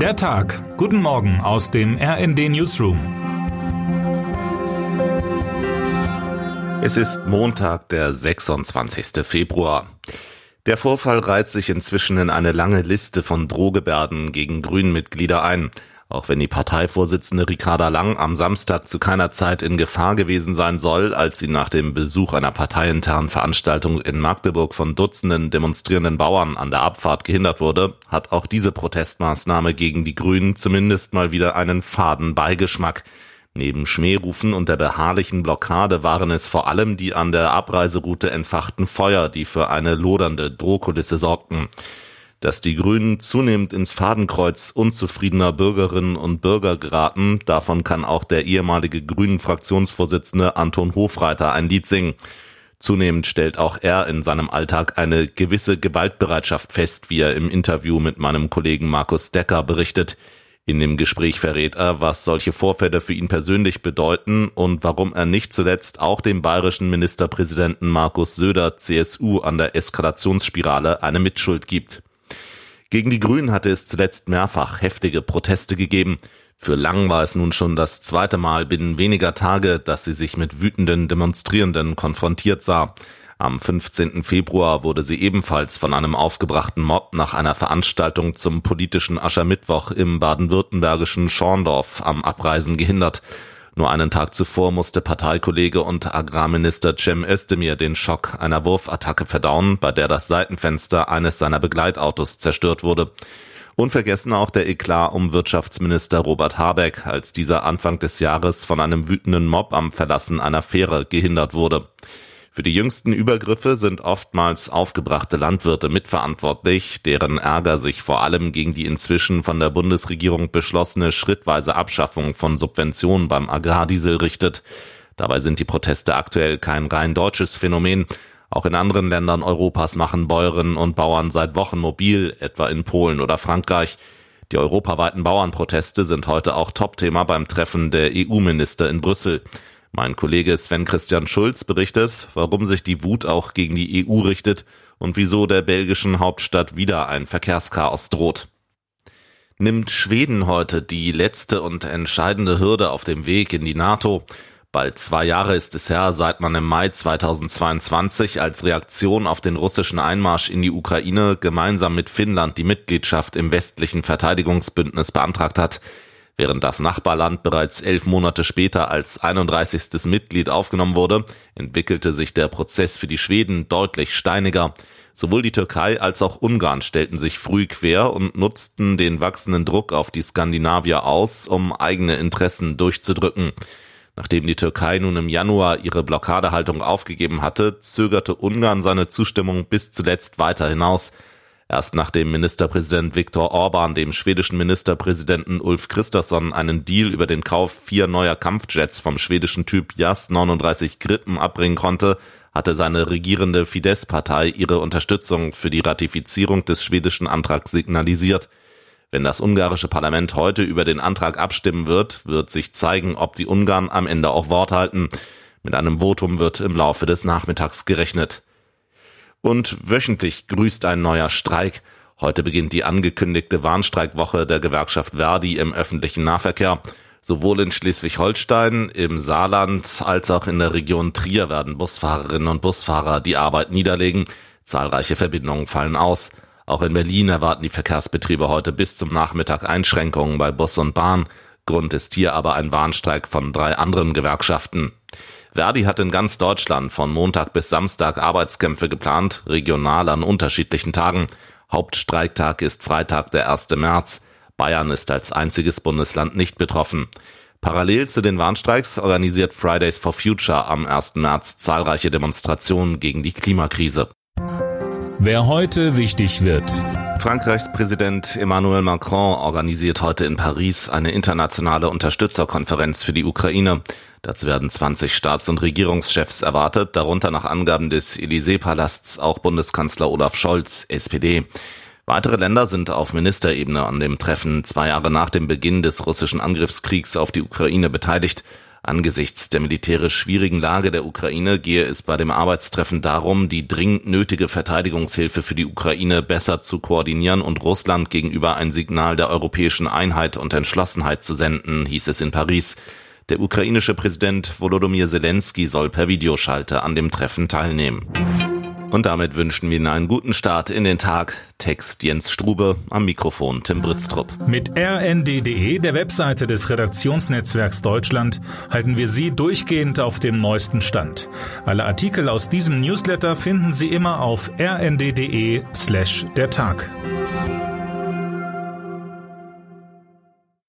Der Tag. Guten Morgen aus dem RND Newsroom. Es ist Montag, der 26. Februar. Der Vorfall reiht sich inzwischen in eine lange Liste von Drohgebärden gegen Grünen-Mitglieder ein. Auch wenn die Parteivorsitzende Ricarda Lang am Samstag zu keiner Zeit in Gefahr gewesen sein soll, als sie nach dem Besuch einer parteiinternen Veranstaltung in Magdeburg von Dutzenden demonstrierenden Bauern an der Abfahrt gehindert wurde, hat auch diese Protestmaßnahme gegen die Grünen zumindest mal wieder einen faden Beigeschmack. Neben Schmährufen und der beharrlichen Blockade waren es vor allem die an der Abreiseroute entfachten Feuer, die für eine lodernde Drohkulisse sorgten. Dass die Grünen zunehmend ins Fadenkreuz unzufriedener Bürgerinnen und Bürger geraten, davon kann auch der ehemalige Grünen-Fraktionsvorsitzende Anton Hofreiter ein Lied singen. Zunehmend stellt auch er in seinem Alltag eine gewisse Gewaltbereitschaft fest, wie er im Interview mit meinem Kollegen Markus Decker berichtet. In dem Gespräch verrät er, was solche Vorfälle für ihn persönlich bedeuten und warum er nicht zuletzt auch dem bayerischen Ministerpräsidenten Markus Söder CSU an der Eskalationsspirale eine Mitschuld gibt. Gegen die Grünen hatte es zuletzt mehrfach heftige Proteste gegeben. Für Lang war es nun schon das zweite Mal binnen weniger Tage, dass sie sich mit wütenden Demonstrierenden konfrontiert sah. Am 15. Februar wurde sie ebenfalls von einem aufgebrachten Mob nach einer Veranstaltung zum politischen Aschermittwoch im baden-württembergischen Schorndorf am Abreisen gehindert. Nur einen Tag zuvor musste Parteikollege und Agrarminister Cem Özdemir den Schock einer Wurfattacke verdauen, bei der das Seitenfenster eines seiner Begleitautos zerstört wurde. Unvergessen auch der Eklat um Wirtschaftsminister Robert Habeck, als dieser Anfang des Jahres von einem wütenden Mob am Verlassen einer Fähre gehindert wurde. Für die jüngsten Übergriffe sind oftmals aufgebrachte Landwirte mitverantwortlich, deren Ärger sich vor allem gegen die inzwischen von der Bundesregierung beschlossene schrittweise Abschaffung von Subventionen beim Agrardiesel richtet. Dabei sind die Proteste aktuell kein rein deutsches Phänomen. Auch in anderen Ländern Europas machen Bäuerinnen und Bauern seit Wochen mobil, etwa in Polen oder Frankreich. Die europaweiten Bauernproteste sind heute auch Topthema beim Treffen der EU-Minister in Brüssel. Mein Kollege Sven Christian Schulz berichtet, warum sich die Wut auch gegen die EU richtet und wieso der belgischen Hauptstadt wieder ein Verkehrschaos droht. Nimmt Schweden heute die letzte und entscheidende Hürde auf dem Weg in die NATO? Bald zwei Jahre ist es her, seit man im Mai 2022 als Reaktion auf den russischen Einmarsch in die Ukraine gemeinsam mit Finnland die Mitgliedschaft im westlichen Verteidigungsbündnis beantragt hat. Während das Nachbarland bereits elf Monate später als 31. Mitglied aufgenommen wurde, entwickelte sich der Prozess für die Schweden deutlich steiniger. Sowohl die Türkei als auch Ungarn stellten sich früh quer und nutzten den wachsenden Druck auf die Skandinavier aus, um eigene Interessen durchzudrücken. Nachdem die Türkei nun im Januar ihre Blockadehaltung aufgegeben hatte, zögerte Ungarn seine Zustimmung bis zuletzt weiter hinaus. Erst nachdem Ministerpräsident Viktor Orban dem schwedischen Ministerpräsidenten Ulf Kristersson einen Deal über den Kauf vier neuer Kampfjets vom schwedischen Typ Jas 39 Gripen abbringen konnte, hatte seine regierende Fidesz-Partei ihre Unterstützung für die Ratifizierung des schwedischen Antrags signalisiert. Wenn das ungarische Parlament heute über den Antrag abstimmen wird, wird sich zeigen, ob die Ungarn am Ende auch Wort halten. Mit einem Votum wird im Laufe des Nachmittags gerechnet. Und wöchentlich grüßt ein neuer Streik. Heute beginnt die angekündigte Warnstreikwoche der Gewerkschaft Verdi im öffentlichen Nahverkehr. Sowohl in Schleswig-Holstein, im Saarland als auch in der Region Trier werden Busfahrerinnen und Busfahrer die Arbeit niederlegen. Zahlreiche Verbindungen fallen aus. Auch in Berlin erwarten die Verkehrsbetriebe heute bis zum Nachmittag Einschränkungen bei Bus und Bahn. Grund ist hier aber ein Warnstreik von drei anderen Gewerkschaften. Verdi hat in ganz Deutschland von Montag bis Samstag Arbeitskämpfe geplant, regional an unterschiedlichen Tagen. Hauptstreiktag ist Freitag, der 1. März. Bayern ist als einziges Bundesland nicht betroffen. Parallel zu den Warnstreiks organisiert Fridays for Future am 1. März zahlreiche Demonstrationen gegen die Klimakrise. Wer heute wichtig wird. Frankreichs Präsident Emmanuel Macron organisiert heute in Paris eine internationale Unterstützerkonferenz für die Ukraine. Dazu werden 20 Staats- und Regierungschefs erwartet, darunter nach Angaben des Élysée-Palasts auch Bundeskanzler Olaf Scholz, SPD. Weitere Länder sind auf Ministerebene an dem Treffen zwei Jahre nach dem Beginn des russischen Angriffskriegs auf die Ukraine beteiligt. Angesichts der militärisch schwierigen Lage der Ukraine gehe es bei dem Arbeitstreffen darum, die dringend nötige Verteidigungshilfe für die Ukraine besser zu koordinieren und Russland gegenüber ein Signal der europäischen Einheit und Entschlossenheit zu senden, hieß es in Paris. Der ukrainische Präsident Volodymyr Zelensky soll per Videoschalter an dem Treffen teilnehmen. Und damit wünschen wir Ihnen einen guten Start in den Tag. Text Jens Strube, am Mikrofon Tim Britztrup. Mit rnd.de, der Webseite des Redaktionsnetzwerks Deutschland, halten wir Sie durchgehend auf dem neuesten Stand. Alle Artikel aus diesem Newsletter finden Sie immer auf rnd.de slash der Tag.